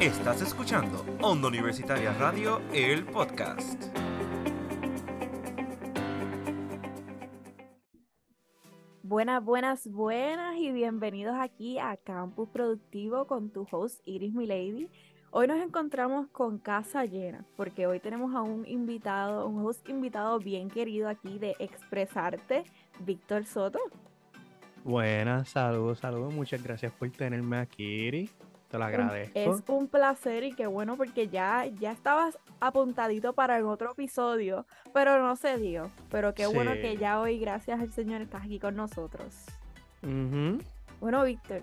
Estás escuchando Onda Universitaria Radio, el podcast. Buenas, buenas, buenas y bienvenidos aquí a Campus Productivo con tu host Iris Milady. Hoy nos encontramos con casa llena porque hoy tenemos a un invitado, un host invitado bien querido aquí de Expresarte, Víctor Soto. Buenas, saludos, saludos. Muchas gracias por tenerme aquí, Iris. Te lo agradezco. Es un placer y qué bueno porque ya, ya estabas apuntadito para el otro episodio, pero no se dio. Pero qué bueno que ya hoy, gracias al Señor, estás aquí con nosotros. Bueno, Víctor,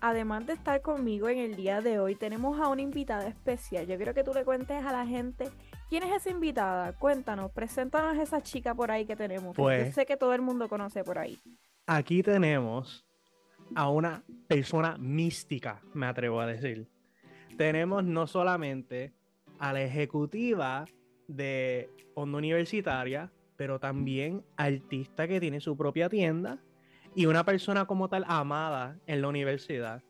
además de estar conmigo en el día de hoy, tenemos a una invitada especial. Yo quiero que tú le cuentes a la gente quién es esa invitada. Cuéntanos, preséntanos a esa chica por ahí que tenemos. Pues, yo sé que todo el mundo conoce por ahí. Aquí tenemos a una persona mística, me atrevo a decir. Tenemos no solamente a la ejecutiva de Onda Universitaria, pero también artista que tiene su propia tienda y una persona como tal amada en la universidad.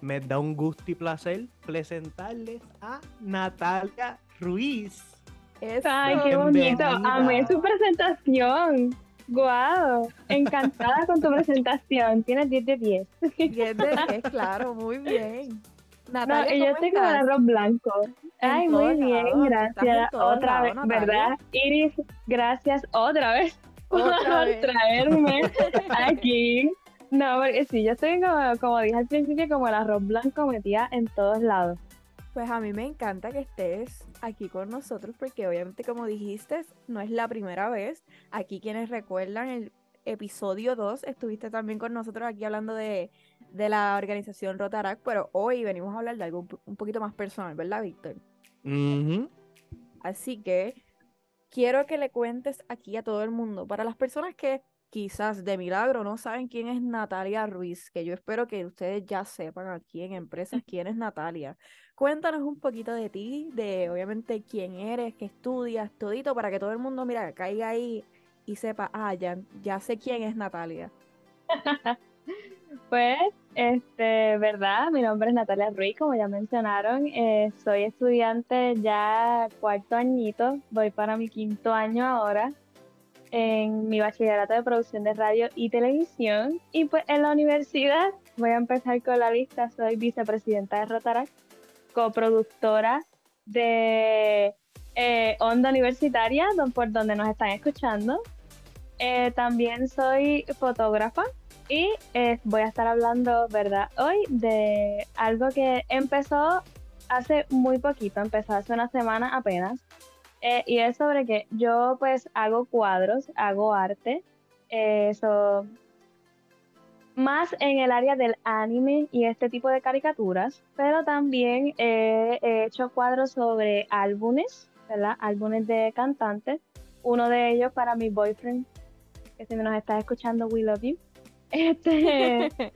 Me da un gusto y placer presentarles a Natalia Ruiz. Ay, qué bonito. Amé su presentación. Guau, encantada con tu presentación. Tienes 10 de 10. 10 de 10, claro, muy bien. Natalia, no, yo tengo el arroz blanco. Ay, muy bien, gracias. Otra vez, ¿verdad? Iris, gracias otra vez por traerme aquí. No, porque sí, yo estoy como, como dije al principio, como el arroz blanco metía en todos lados. Pues a mí me encanta que estés aquí con nosotros porque obviamente como dijiste, no es la primera vez. Aquí quienes recuerdan el episodio 2, estuviste también con nosotros aquí hablando de, la organización Rotarac, pero hoy venimos a hablar de algo un poquito más personal, ¿verdad, Víctor? Así que quiero que le cuentes aquí a todo el mundo, para las personas que quizás de milagro no saben quién es Natalia Ruiz, que yo espero que ustedes ya sepan aquí en Empresas quién es Natalia. Cuéntanos un poquito de ti, de obviamente quién eres, qué estudias, todito, para que todo el mundo, mira, caiga ahí y sepa, ah, ya, ya sé quién es Natalia. pues, este, verdad, mi nombre es Natalia Ruiz, como ya mencionaron, eh, soy estudiante ya cuarto añito, voy para mi quinto año ahora en mi bachillerato de producción de radio y televisión. Y pues en la universidad, voy a empezar con la lista, soy vicepresidenta de Rotaract coproductora de eh, Onda Universitaria, por donde nos están escuchando. Eh, también soy fotógrafa y eh, voy a estar hablando, ¿verdad? Hoy de algo que empezó hace muy poquito, empezó hace una semana apenas. Y es sobre que yo pues hago cuadros, hago arte. Eso más en el área del anime y este tipo de caricaturas, pero también he hecho cuadros sobre álbumes, ¿verdad? Álbumes de cantantes. Uno de ellos para mi boyfriend, que si me nos estás escuchando, we love you. Este,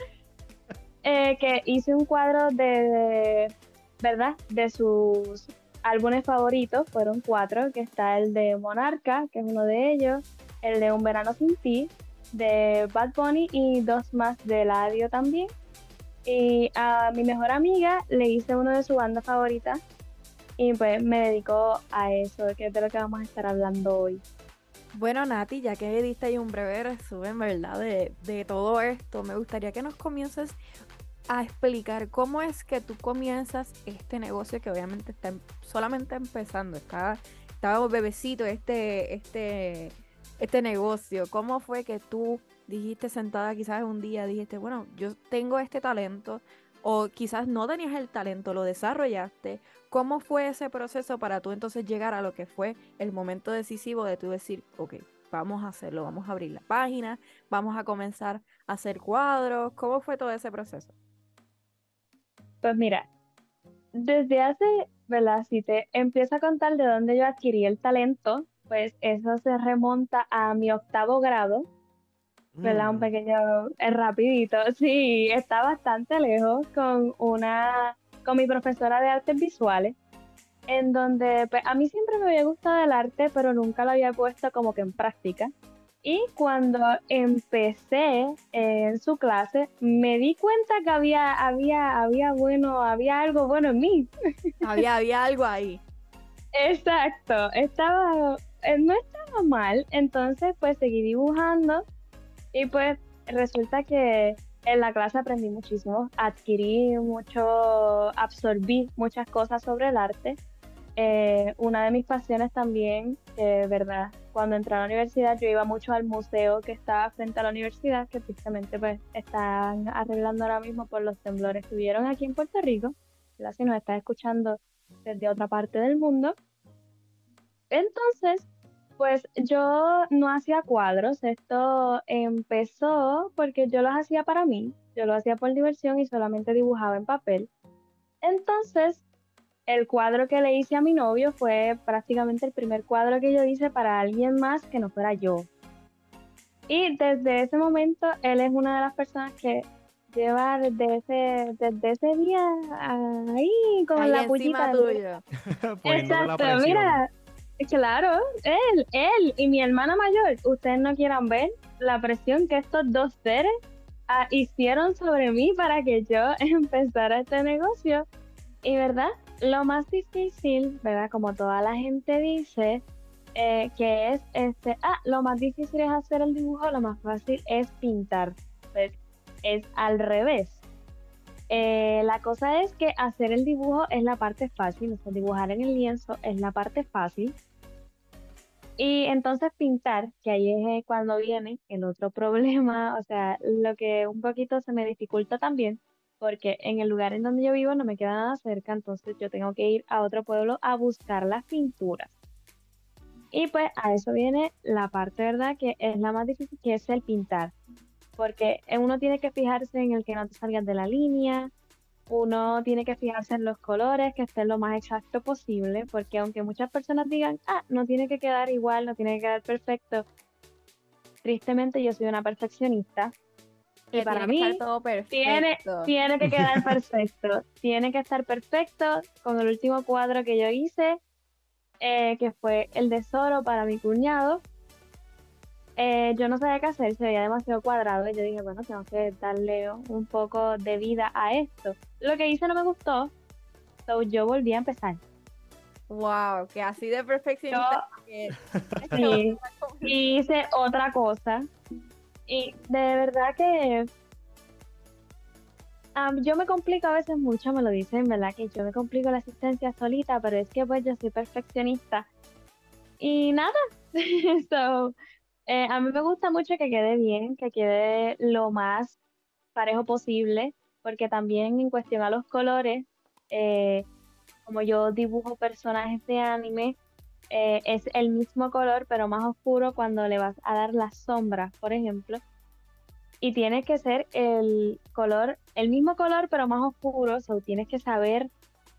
eh, que hice un cuadro de, ¿verdad? De sus álbumes favoritos, fueron cuatro, que está el de Monarca, que es uno de ellos, el de Un Verano Sin Ti, de Bad Bunny y dos más de Ladio también. Y a mi mejor amiga le hice uno de su banda favorita y pues me dedicó a eso, que es de lo que vamos a estar hablando hoy. Bueno, Nati, ya que diste ahí un breve resumen, ¿verdad? De, de todo esto, me gustaría que nos comiences a explicar cómo es que tú comienzas este negocio que obviamente está em, solamente empezando, está, está bebecito este, este este negocio? ¿Cómo fue que tú dijiste sentada quizás un día, dijiste, bueno, yo tengo este talento o quizás no tenías el talento, lo desarrollaste? ¿Cómo fue ese proceso para tú entonces llegar a lo que fue el momento decisivo de tú decir, ok, vamos a hacerlo, vamos a abrir la página, vamos a comenzar a hacer cuadros? ¿Cómo fue todo ese proceso? Pues mira, desde hace, ¿verdad? Si te empiezo a contar de dónde yo adquirí el talento, pues eso se remonta a mi octavo grado, ¿verdad? Un mm. pequeño, eh, rapidito, sí, está bastante lejos con una, con mi profesora de artes visuales, en donde pues, a mí siempre me había gustado el arte, pero nunca lo había puesto como que en práctica. Y cuando empecé en su clase, me di cuenta que había, había, había bueno, había algo bueno en mí. Había, había algo ahí. Exacto, estaba, eh, no estaba mal, entonces pues seguí dibujando y pues resulta que en la clase aprendí muchísimo, adquirí mucho, absorbí muchas cosas sobre el arte. Eh, una de mis pasiones también, eh, verdad, cuando entré a la universidad yo iba mucho al museo que estaba frente a la universidad, que precisamente pues están arreglando ahora mismo por los temblores que hubieron aquí en Puerto Rico. Si nos está escuchando desde otra parte del mundo. Entonces, pues yo no hacía cuadros, esto empezó porque yo los hacía para mí, yo lo hacía por diversión y solamente dibujaba en papel. Entonces, el cuadro que le hice a mi novio fue prácticamente el primer cuadro que yo hice para alguien más que no fuera yo. Y desde ese momento, él es una de las personas que lleva desde ese, desde ese día ahí con la pullita. tuya. Exacto, mira, claro, él, él y mi hermana mayor, ustedes no quieran ver la presión que estos dos seres ah, hicieron sobre mí para que yo empezara este negocio. Y verdad, lo más difícil, ¿verdad? Como toda la gente dice, eh, que es este, ah, lo más difícil es hacer el dibujo, lo más fácil es pintar. Pues es al revés. Eh, la cosa es que hacer el dibujo es la parte fácil, o sea, dibujar en el lienzo es la parte fácil. Y entonces pintar, que ahí es eh, cuando viene el otro problema, o sea, lo que un poquito se me dificulta también, porque en el lugar en donde yo vivo no me queda nada cerca, entonces yo tengo que ir a otro pueblo a buscar las pinturas. Y pues a eso viene la parte, ¿verdad? Que es la más difícil, que es el pintar porque uno tiene que fijarse en el que no te salgas de la línea, uno tiene que fijarse en los colores, que estén lo más exacto posible, porque aunque muchas personas digan, ah, no tiene que quedar igual, no tiene que quedar perfecto, tristemente yo soy una perfeccionista. Y para mí tiene, tiene que quedar perfecto, tiene que estar perfecto con el último cuadro que yo hice, eh, que fue el de Zoro para mi cuñado, eh, yo no sabía qué hacer, se veía demasiado cuadrado y yo dije, bueno, tengo que darle un poco de vida a esto. Lo que hice no me gustó, so yo volví a empezar. Wow, que así de perfeccionista. sí, y hice otra cosa. Y de verdad que yo me complico a veces mucho, me lo dicen, ¿verdad? Que yo me complico la asistencia solita, pero es que pues yo soy perfeccionista. Y nada, so, eh, a mí me gusta mucho que quede bien, que quede lo más parejo posible, porque también en cuestión a los colores, eh, como yo dibujo personajes de anime, eh, es el mismo color, pero más oscuro cuando le vas a dar las sombras, por ejemplo. Y tiene que ser el color, el mismo color, pero más oscuro, o sea, tienes que saber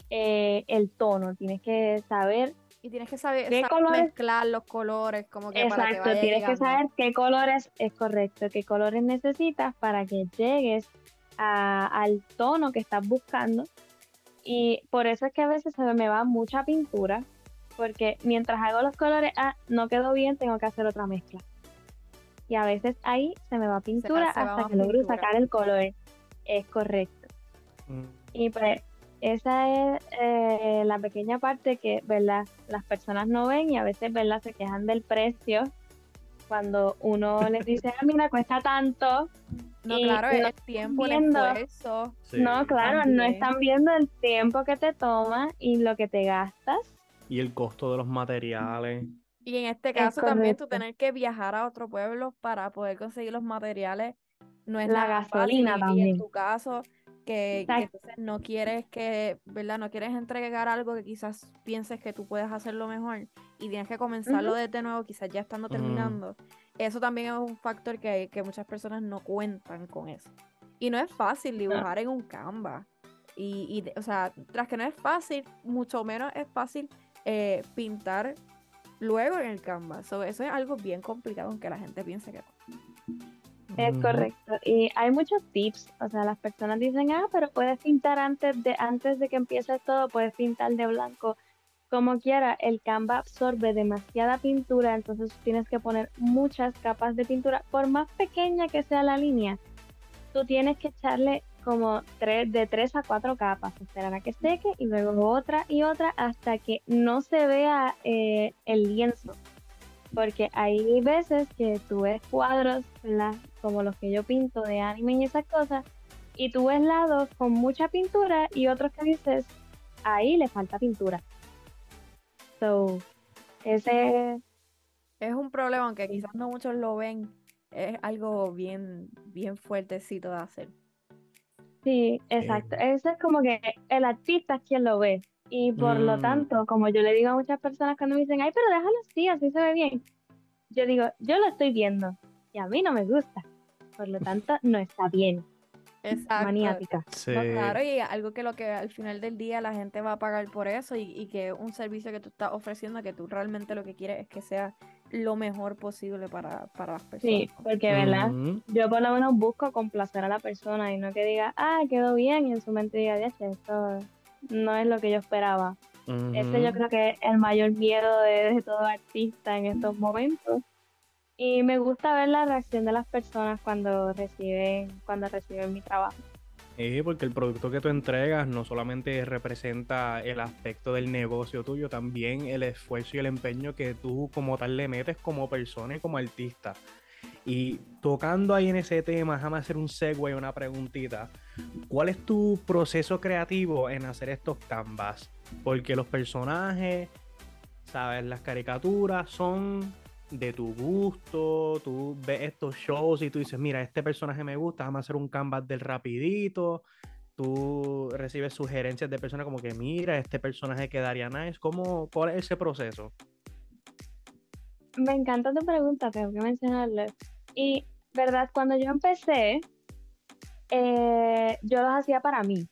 el tono, tienes que saber y tienes que saber, mezclar los colores, como que Exacto, tienes que saber qué colores es correcto, qué colores necesitas para que llegues al tono que estás buscando. Y por eso es que a veces se me va mucha pintura, porque mientras hago los colores, ah, no quedó bien, tengo que hacer otra mezcla. Y a veces ahí se me va pintura hasta que logro sacar el color. Es correcto. Mm. Y pues esa es eh, la pequeña parte que ¿verdad? las personas no ven y a veces ¿verdad? se quejan del precio cuando uno les dice, ah, mira, cuesta tanto. No, claro, el tiempo, el esfuerzo. No, claro, no están viendo el tiempo que te toma y lo que te gastas. Y el costo de los materiales. Y en este caso también tú tener que viajar a otro pueblo para poder conseguir los materiales no es la gasolina también. Y en tu caso, que, no quieres que, ¿verdad? No quieres entregar algo que quizás pienses que tú puedes hacerlo mejor y tienes que comenzarlo desde nuevo, quizás ya estando terminando. Eso también es un factor que, que, muchas personas no cuentan con eso. Y no es fácil dibujar en un Canva. Y, y, o sea, tras que no es fácil, mucho menos es fácil eh, pintar luego en el Canva. eso es algo bien complicado, aunque la gente piense que no. Es correcto. Y hay muchos tips. O sea, las personas dicen, ah, pero puedes pintar antes de, antes de que empieces todo, puedes pintar de blanco como quiera, el Canva absorbe demasiada pintura, entonces tienes que poner muchas capas de pintura, por más pequeña que sea la línea, tú tienes que echarle como tres, de tres a cuatro capas, esperar a que seque y luego otra y otra hasta que no se vea eh, el lienzo. Porque hay veces que tú ves cuadros, Como los que yo pinto de anime y esas cosas, y tú ves lados con mucha pintura y otros que dices, ahí le falta pintura. So, ese es un problema, aunque quizás no muchos lo ven, es algo bien, bien fuertecito de hacer. Sí, exacto. Eso es como que el artista es quien lo ve. Y por lo Mm. tanto, como yo le digo a muchas personas cuando me dicen, ay, pero déjalo así, así se ve bien. Yo digo, yo lo estoy viendo y a mí no me gusta. Por lo tanto, no está bien. Exacto. Maniática. Sí. No, claro, y algo que lo que al final del día la gente va a pagar por eso y, y que un servicio que tú estás ofreciendo, que tú realmente lo que quieres es que sea lo mejor posible para, para las personas. Sí, porque, ¿verdad? Yo por lo menos busco complacer a la persona y no que diga, ah, quedó bien, y en su mente diga, "Diache, esto no es lo que yo esperaba. Ese yo creo que es el mayor miedo de, de todo artista en estos momentos. Y me gusta ver la reacción de las personas cuando reciben, cuando reciben mi trabajo. Sí, porque el producto que tú entregas no solamente representa el aspecto del negocio tuyo, también el esfuerzo y el empeño que tú como tal le metes como persona y como artista. Y tocando ahí en ese tema, déjame hacer un segue, una preguntita. ¿Cuál es tu proceso creativo en hacer estos canvas? Porque los personajes, ¿sabes? Las caricaturas son de tu gusto, tú ves estos shows y tú dices, mira, este personaje me gusta, vamos a hacer un canvas del rapidito, tú recibes sugerencias de personas como que, mira, este personaje quedaría nice, ¿Cómo, ¿cuál es ese proceso? Me encanta tu pregunta, tengo que mencionarlo. Y, verdad, cuando yo empecé, eh, yo los hacía para mí.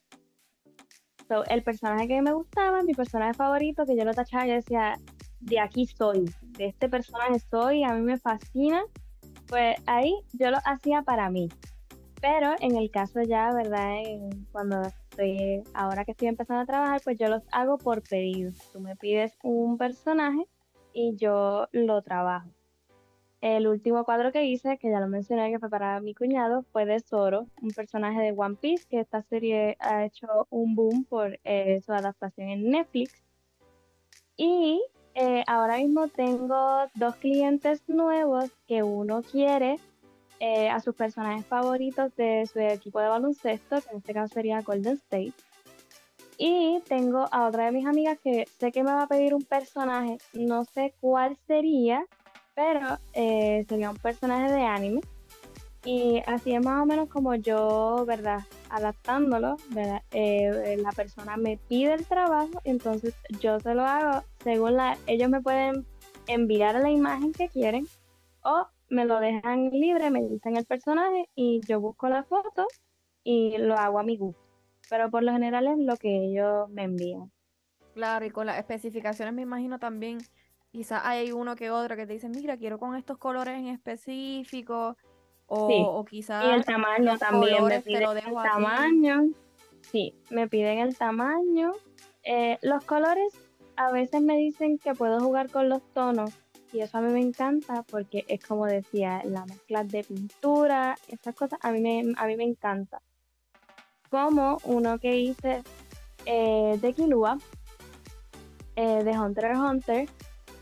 So, el personaje que me gustaba, mi personaje favorito, que yo lo tachaba, yo decía, de aquí soy, de este personaje soy, a mí me fascina, pues ahí yo lo hacía para mí. Pero en el caso ya, ¿verdad? Cuando estoy, ahora que estoy empezando a trabajar, pues yo los hago por pedido. Tú me pides un personaje y yo lo trabajo. El último cuadro que hice, que ya lo mencioné, que fue para mi cuñado, fue de Zoro, un personaje de One Piece, que esta serie ha hecho un boom por eh, su adaptación en Netflix. Y eh, ahora mismo tengo dos clientes nuevos que uno quiere eh, a sus personajes favoritos de su equipo de baloncesto, que en este caso sería Golden State. Y tengo a otra de mis amigas que sé que me va a pedir un personaje, no sé cuál sería, pero eh, sería un personaje de anime. Y así es más o menos como yo, ¿verdad? Adaptándolo, ¿verdad? Eh, la persona me pide el trabajo, entonces yo se lo hago según la... Ellos me pueden enviar la imagen que quieren o me lo dejan libre, me dicen el personaje y yo busco la foto y lo hago a mi gusto. Pero por lo general es lo que ellos me envían. Claro, y con las especificaciones me imagino también, quizás hay uno que otro que te dice, mira, quiero con estos colores en específico, o, Sí, o quizás Y el tamaño también, me colores piden el tamaño. Sí, me piden el tamaño. Eh, los colores a veces me dicen que puedo jugar con los tonos y eso a mí me encanta porque es como decía, la mezcla de pintura, esas cosas a mí me, a mí me encanta. Como uno que hice eh, de Kilua, eh, de Hunter x Hunter,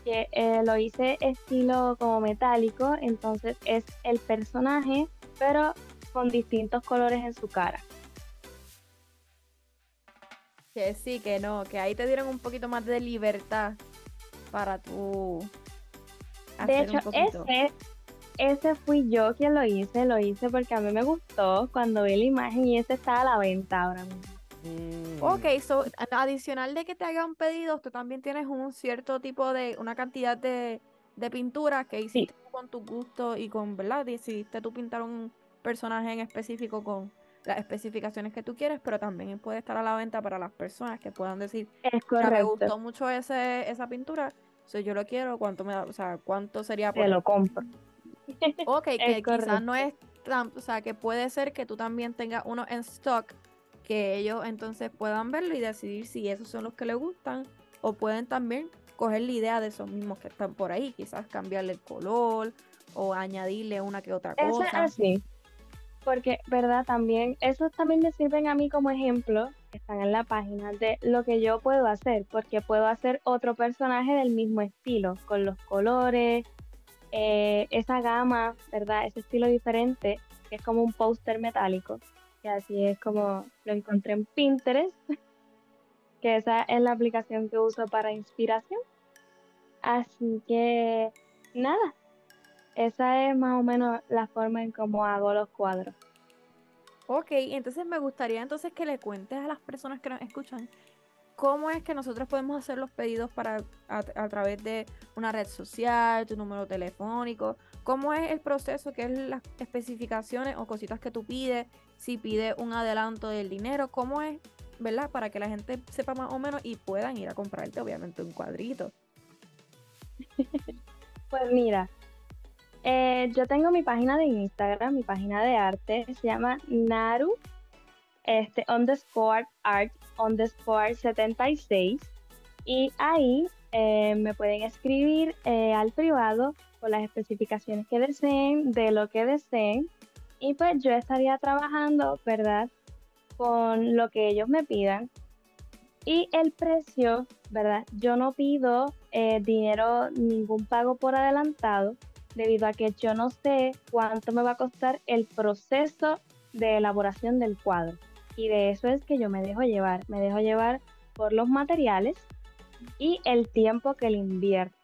que eh, lo hice estilo como metálico, entonces es el personaje, pero con distintos colores en su cara. Que sí, que no, que ahí te dieron un poquito más de libertad para tú De hecho, ese, ese fui yo quien lo hice, lo hice porque a mí me gustó cuando vi la imagen y ese está a la venta ahora mismo. Mm. Ok, so, adicional de que te hagan pedidos, tú también tienes un cierto tipo de, una cantidad de, de pinturas que hiciste con tu gusto y con, ¿verdad? Decidiste tú pintar un personaje en específico con las especificaciones que tú quieres, pero también puede estar a la venta para las personas que puedan decir, Es o sea, me correcto, gustó mucho ese, esa pintura, so, yo lo quiero, ¿cuánto me da? O sea, ¿cuánto sería por te lo compro. Ok, que quizás no es correcto. tan, o sea, que puede ser que tú también tengas uno en stock, que ellos entonces puedan verlo y decidir si esos son los que les gustan o pueden también coger la idea de esos mismos que están por ahí, quizás cambiarle el color o añadirle una que otra Eso es cosa. así. Porque, ¿verdad? También, esos también me sirven a mí como ejemplo, que están en la página, de lo que yo puedo hacer, porque puedo hacer otro personaje del mismo estilo, con los colores, eh, esa gama, ¿verdad? Ese estilo diferente, que es como un póster metálico, que así es como lo encontré en Pinterest, que esa es la aplicación que uso para inspiración. Así que, nada, esa es más o menos la forma en cómo hago los cuadros. Ok, entonces me gustaría entonces que le cuentes a las personas que nos escuchan cómo es que nosotros podemos hacer los pedidos para a, través de una red social, tu número telefónico, cómo es el proceso, qué es las especificaciones o cositas que tú pides, si pides un adelanto del dinero, cómo es, ¿verdad? Para que la gente sepa más o menos y puedan ir a comprarte obviamente un cuadrito. Pues mira, eh, yo tengo mi página de Instagram, mi página de arte, se llama Naru, este, underscore art, underscore 76, y ahí eh, me pueden escribir eh, al privado con las especificaciones que deseen, de lo que deseen, y pues yo estaría trabajando, ¿verdad? Con lo que ellos me pidan. Y el precio, ¿verdad? Yo no pido eh, dinero, ningún pago por adelantado, debido a que yo no sé cuánto me va a costar el proceso de elaboración del cuadro. Y de eso es que yo me dejo llevar. Me dejo llevar por los materiales y el tiempo que le invierto.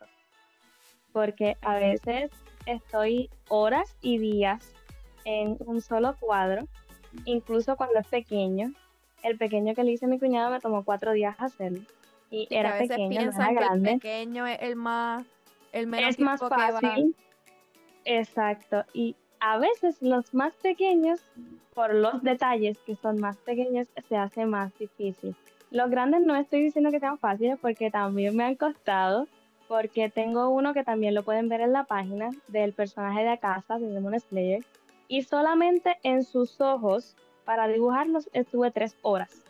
Porque a veces estoy horas y días en un solo cuadro, incluso cuando es pequeño. El pequeño que le hice a mi cuñado me tomó cuatro días hacerlo. Y Y que a era veces pequeño, no era que el pequeño es el más, el menos es más tiempo que va- fácil. Exacto. Y a veces los más pequeños, por los detalles que son más pequeños, se hace más difícil. Los grandes no estoy diciendo que sean fáciles porque también me han costado, porque tengo uno que también lo pueden ver en la página del personaje de casa de Demon Slayer. Y solamente en sus ojos, para dibujarlos, estuve tres horas.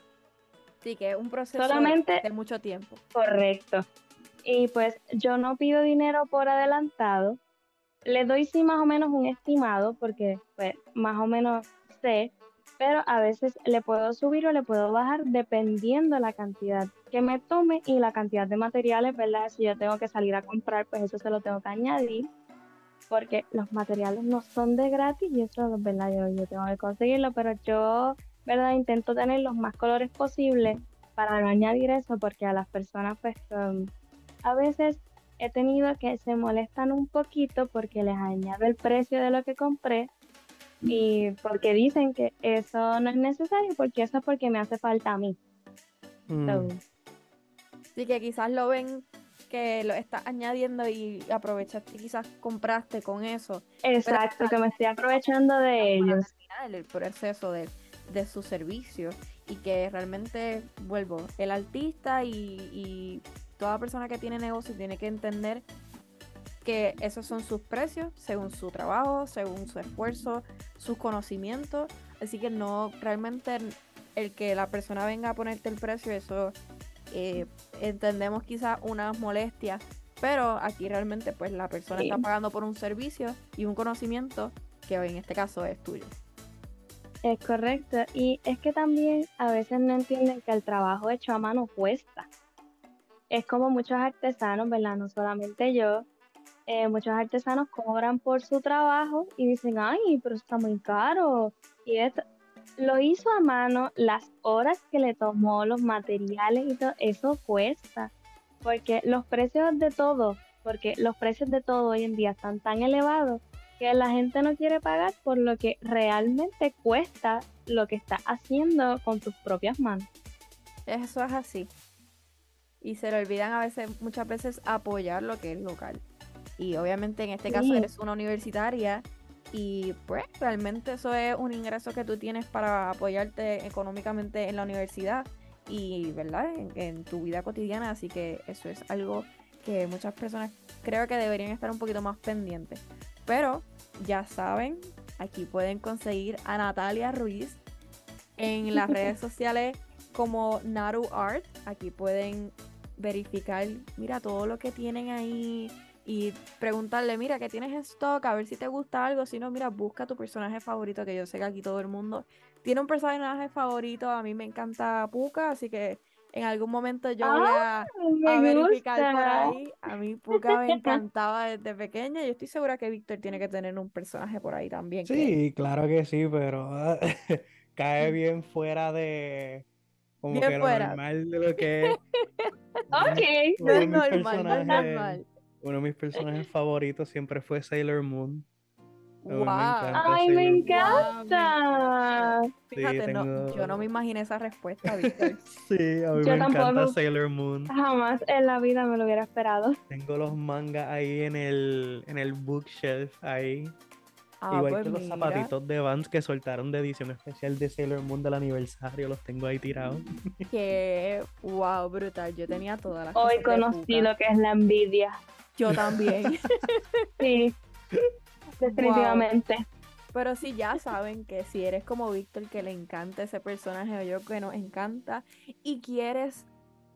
Sí, que es un proceso Solamente- de mucho tiempo. Correcto. Y pues yo no pido dinero por adelantado. Le doy sí más o menos un estimado porque pues más o menos sé, pero a veces le puedo subir o le puedo bajar dependiendo la cantidad que me tome y la cantidad de materiales, ¿verdad? Si yo tengo que salir a comprar, pues eso se lo tengo que añadir porque los materiales no son de gratis y eso, ¿verdad? Yo, tengo que conseguirlo, pero yo, ¿verdad? Intento tener los más colores posibles para no añadir eso porque a las personas pues um, a veces he tenido que se molestan un poquito porque les añado el precio de lo que compré y porque dicen que eso no es necesario porque eso es porque me hace falta a mí. Mm. So, Así que quizás lo ven que lo estás añadiendo y aprovechaste, quizás compraste con eso. exacto, que me estoy aprovechando de ellos. el proceso de, de su servicio y que realmente, vuelvo, el artista y, y toda persona que tiene negocio tiene que entender que esos son sus precios según su trabajo, según su esfuerzo, sus conocimientos. Así que no realmente el que la persona venga a ponerte el precio, eso eh, entendemos quizás unas molestias, pero aquí realmente pues la persona Sí. está pagando por un servicio y un conocimiento que en este caso es tuyo. Es correcto. Y es que también a veces no entienden que el trabajo hecho a mano cuesta. Es como muchos artesanos, ¿verdad? No solamente yo. eh, muchos artesanos cobran por su trabajo y dicen, ay, pero está muy caro. Y esto, lo hizo a mano, las horas que le tomó, los materiales y todo, eso cuesta. Porque los precios de todo, porque los precios de todo hoy en día están tan elevados que la gente no quiere pagar por lo que realmente cuesta lo que está haciendo con tus propias manos. Eso es así. Y se le olvidan a veces, muchas veces, apoyar lo que es local. Y obviamente en este caso eres una universitaria y pues realmente eso es un ingreso que tú tienes para apoyarte económicamente en la universidad y, ¿verdad? En, en tu vida cotidiana. Así que eso es algo que muchas personas creo que deberían estar un poquito más pendientes. Pero ya saben, aquí pueden conseguir a Natalia Ruiz en las redes sociales como Naru Art. Aquí pueden verificar, mira, todo lo que tienen ahí y preguntarle, mira, ¿qué tienes en stock? A ver si te gusta algo. Si no, mira, busca tu personaje favorito, que yo sé que aquí todo el mundo tiene un personaje favorito. A mí me encanta Puka, así que en algún momento yo voy a, Ah, a verificar por ahí. A mí Puka me encantaba desde pequeña. Yo estoy segura que Víctor tiene que tener un personaje por ahí también. que- Sí, claro que sí, pero cae bien fuera de como Bien que lo fuera. normal de lo que es. Ok. no Uno de es mis normal, no es personajes- normal. Uno de mis personajes favoritos siempre fue Sailor Moon. Me Wow. Ay, me encanta. Fíjate, no, yo no me imaginé esa respuesta, Víctor. Sí, a mí Yo me encanta. Sailor Moon. Jamás en la vida me lo hubiera esperado. Tengo los mangas ahí en el, en el bookshelf ahí. Ah, Igual pues que los mira, zapatitos de Vans que soltaron de edición especial de Sailor Moon del aniversario, los tengo ahí tirados. que wow, brutal. Yo tenía todas las Hoy cosas conocí lo que es la envidia. Yo también. Sí, definitivamente. Pero sí, ya saben que si eres como Víctor, que le encanta ese personaje, o yo que nos encanta, y quieres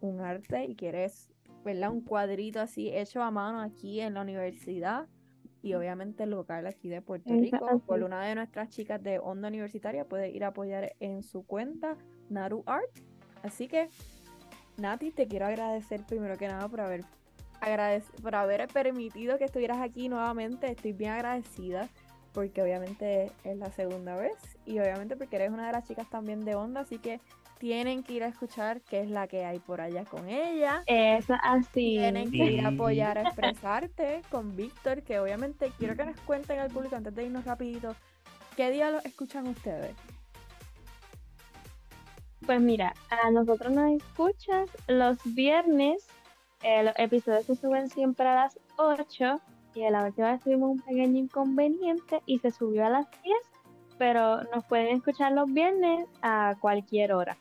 un arte y quieres, ¿verdad? Un cuadrito así hecho a mano aquí en la universidad y obviamente local aquí de Puerto Rico, por una de nuestras chicas de Onda Universitaria, puede ir a apoyar en su cuenta Naru Art. Así que, Nati, te quiero agradecer primero que nada por haber, por haber permitido que estuvieras aquí nuevamente. Estoy bien agradecida porque obviamente es la segunda vez y obviamente porque eres una de las chicas también de Onda, así que tienen que ir a escuchar qué es la que hay por allá con ella. Eso así. Tienen que ir a apoyar a expresarte con Víctor, que obviamente quiero que nos cuenten al público antes de irnos rapidito, ¿qué día lo escuchan ustedes? Pues mira, a nosotros nos escuchas los viernes. eh, los episodios se suben siempre a las 8 y a la última vez tuvimos un pequeño inconveniente y se subió a las 10, pero nos pueden escuchar los viernes a cualquier hora.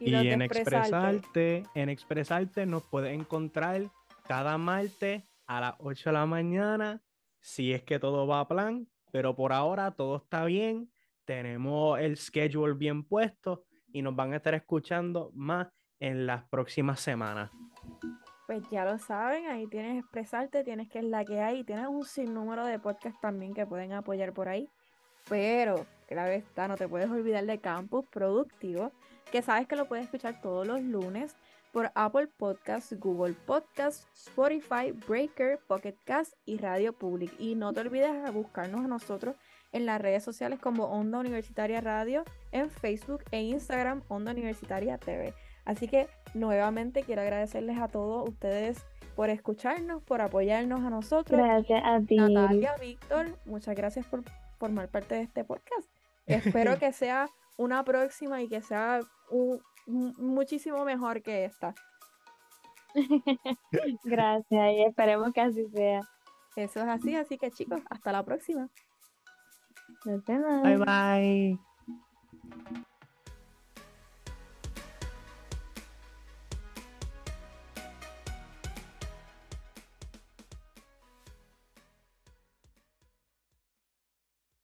Y, en Expresarte. Expresarte, en Expresarte nos puedes encontrar cada martes a las 8 de la mañana, si es que todo va a plan, pero por ahora todo está bien, tenemos el schedule bien puesto y nos van a estar escuchando más en las próximas semanas. Pues ya lo saben, ahí tienes expresarte, tienes que es la que hay, tienes un sinnúmero de podcasts también que pueden apoyar por ahí. Pero, claro está, no te puedes olvidar de Campus Productivo, que sabes que lo puedes escuchar todos los lunes por Apple Podcasts, Google Podcasts, Spotify, Breaker, Pocket Cast y Radio Public. Y no te olvides de buscarnos a nosotros en las redes sociales como Onda Universitaria Radio, en Facebook e Instagram Onda Universitaria TV. Así que nuevamente quiero agradecerles a todos ustedes por escucharnos, por apoyarnos a nosotros. Gracias a ti. Natalia, Víctor, muchas gracias por formar parte de este podcast. Espero que sea una próxima y que sea un- muchísimo mejor que esta. Gracias y esperemos que así sea. Eso es así, así que chicos, hasta la próxima. Nos vemos. Bye bye.